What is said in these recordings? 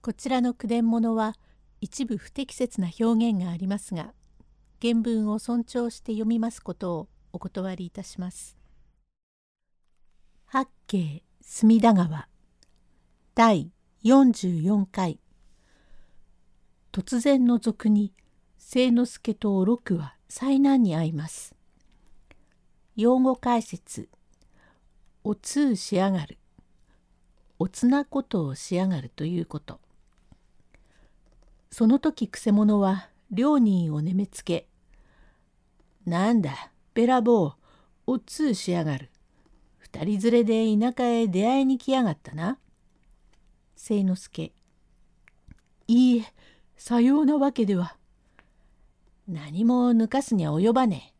こちらの句伝物は一部不適切な表現がありますが原文を尊重して読みますことをお断りいたします。八景隅田川第44回突然の俗に清之助と六は災難に遭います。用語解説お通しやがるおつなことをしやがるということ。その時くせ者は両人をねめつけ「なんだべらぼうおっつうしやがる。二人連れで田舎へ出会いに来やがったな」清之助「いいえさようなわけでは」「何も抜かすには及ばねえ。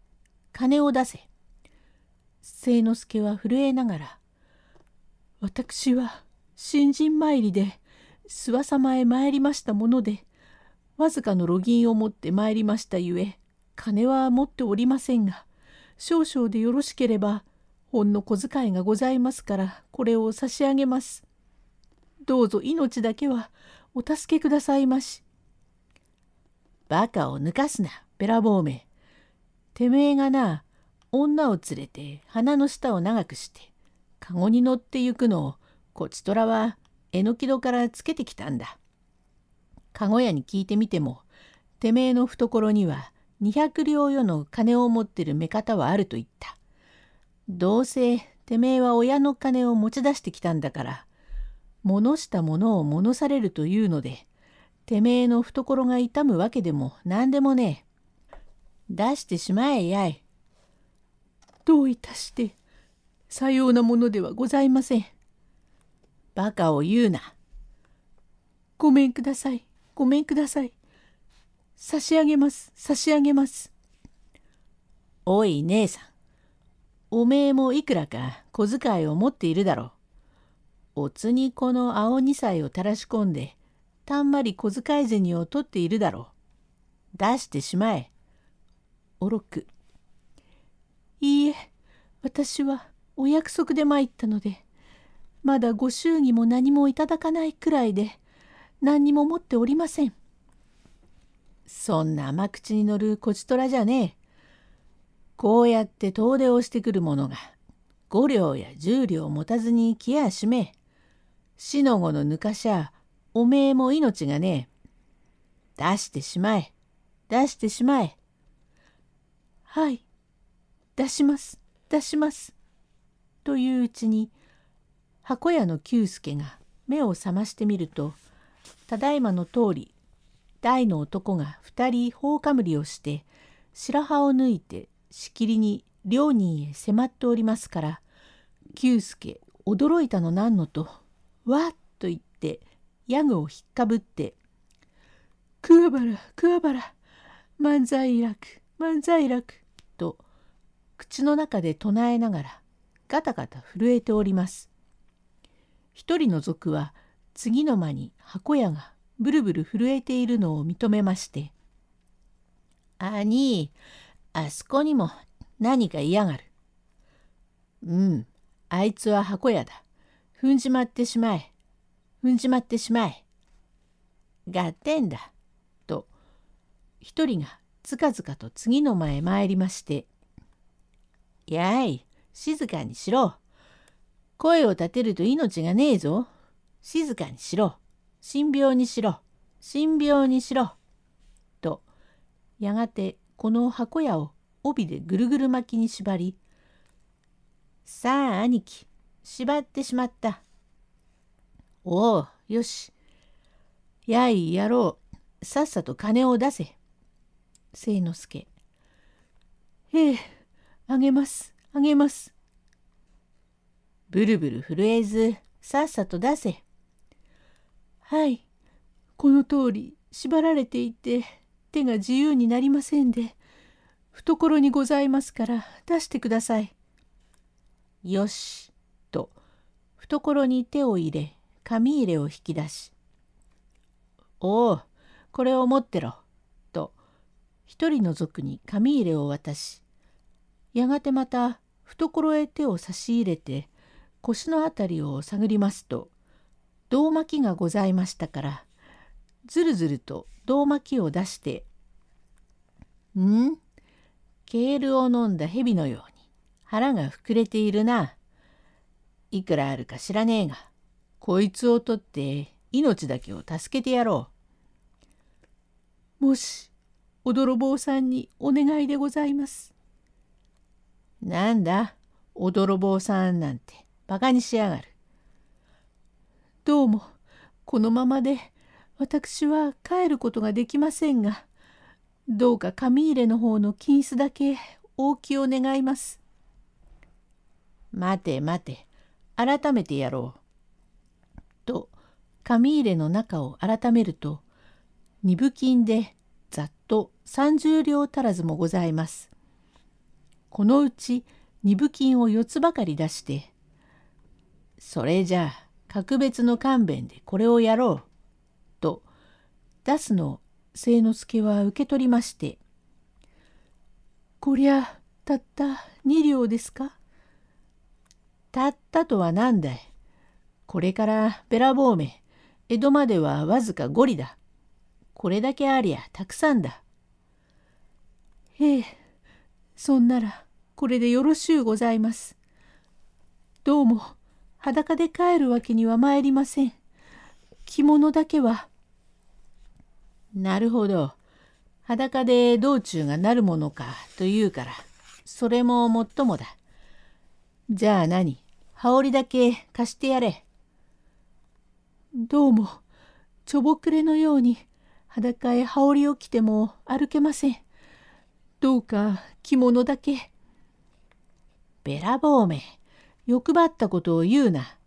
金を出せ」清之助は震えながら「私は新人参りで諏訪様へ参りましたものでわずかの路銀を持って参りましたゆえ金は持っておりませんが少々でよろしければほんの小遣いがございますからこれを差し上げます。どうぞ命だけはお助けくださいまし。バカを抜かすなべらぼうめ。てめえがな女を連れて鼻の下を長くして籠に乗ってゆくのをこちとらはえのき戸からつけてきたんだ。籠屋に聞いてみてもてめえの懐には200両余の金を持ってる目方はあると言った。どうせてめえは親の金を持ち出してきたんだから物したものを物されるというのでてめえの懐が痛むわけでも何でもねえ。出してしまえやい。どういたしてさようなものではございません。バカを言うな。ごめんください。ごめんください。差し上げます。差し上げます。おい姉さん。おめえもいくらか小遣いを持っているだろう。おつにこの青二歳を垂らし込んで、たんまり小遣い銭を取っているだろう。出してしまえ。おろく。いいえ、私はお約束で参ったので、まだご祝儀も何もいただかないくらいで、何にも持っておりません。そんな甘口に乗るこちとらじゃねえ。こうやって遠出をしてくる者が五両や十両持たずに来やしめえ。死の子の抜かしゃおめえも命がねえ。出してしまえ。出してしまえ。はい。出します。出します。といううちに箱屋の久助が目を覚ましてみるとただいまの通り大の男が二人頬かむりをして白羽を抜いてしきりに両人へ迫っておりますから久助驚いたのなんのと「わっ!」と言ってヤグをひっかぶって「桑原桑原万歳楽万歳楽」と口の中で唱えながらガタガタ震えております。一人の族は次の間に箱屋がブルブル震えているのを認めまして「兄あそこにも何か嫌がる。うんあいつは箱屋だ。踏んじまってしまえ。踏んじまってしまえ。合点だ。と一人がずかずかと次の間へ参りまして「やい静かにしろ。声を立てると命がねえぞ。静かにしろ。神病にしろ。神病にしろ。と、やがてこの箱屋を帯でぐるぐる巻きに縛り、さあ兄貴、縛ってしまった。おお、よし。やい野郎、さっさと金を出せ。清之助。ええ、あげます、あげます。ブルブル震えず、さっさと出せ。はい、この通り縛られていて手が自由になりませんで懐にございますから出してください。よし」と懐に手を入れ紙入れを引き出し「おおこれを持ってろ」と一人の族に紙入れを渡し。やがてまた懐へ手を差し入れて腰の辺りを探りますと胴巻きがございましたからずるずると胴巻きを出して「ん？ケールを飲んだ蛇のように腹が膨れているな。いくらあるか知らねえがこいつを取って命だけを助けてやろう。もしお泥棒さんにお願いでございます。なんだ？お泥棒さんなんてバカにしやがる。どうもこのままで私は帰ることができませんがどうか紙入れの方の金子だけ大きを願います。待て待て改めてやろう。と紙入れの中を改めると二分金でざっと30両足らずもございます。このうち二分金を4つばかり出して「それじゃあ格別の勘弁でこれをやろう」と出すのを清之助は受け取りまして「こりゃたった2両ですか?」たったとは何だい？これからべらぼうめ江戸まではわずか5里だ。これだけありゃたくさんだ。ええ、そんならこれでよろしゅうございます。どうも裸で帰るわけには参りません。着物だけは。なるほど。裸で道中がなるものかというから、それももっともだ。じゃあ何？羽織だけ貸してやれ。どうも、ちょぼくれのように裸へ羽織を着ても歩けません。どうか着物だけ。べらぼうめ、欲張ったことを言うな。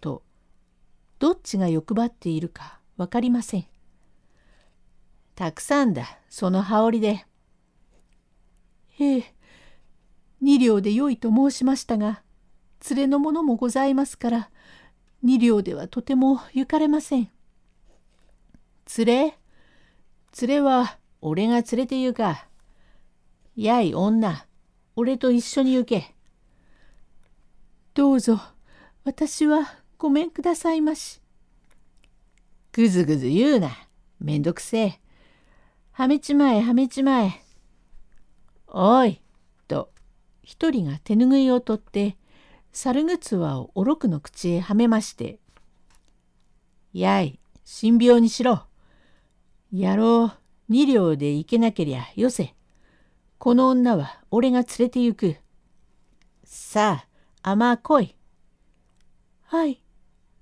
と、どっちが欲張っているか分かりません。たくさんだ、その羽織で。ええ、二両でよいと申しましたが、連れのものもございますから、二両ではとても行かれません。連れ？連れは俺が連れて行か。やい女、俺と一緒に行け。どうぞ、私はごめんくださいまし。ぐずぐず言うな。めんどくせえ。はめちまえはめちまえ。おい、と一人が手ぬぐいを取って猿ぐつわをおろくの口へはめまして、やい、神病にしろ。野郎、二両で行けなけりゃよせ。この女は俺が連れて行く。さあ、甘来い。はい。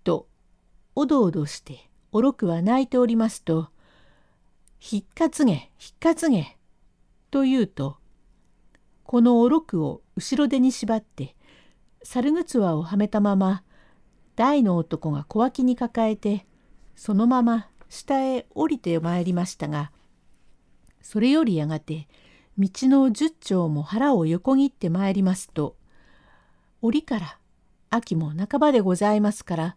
と、おどおどして、おろくは泣いておりますと、ひっかつげ、ひっかつげ。と言うと、このおろくを後ろ手に縛って、猿ぐつわをはめたまま、大の男が小脇に抱えて、そのまま下へ降りてまいりましたが、それよりやがて、道の十丁も腹を横切ってまいりますと、折から秋も半ばでございますから、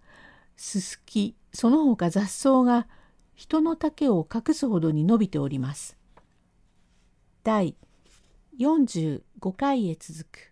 すすき、その他雑草が人の丈を隠すほどに伸びております。第45回へ続く。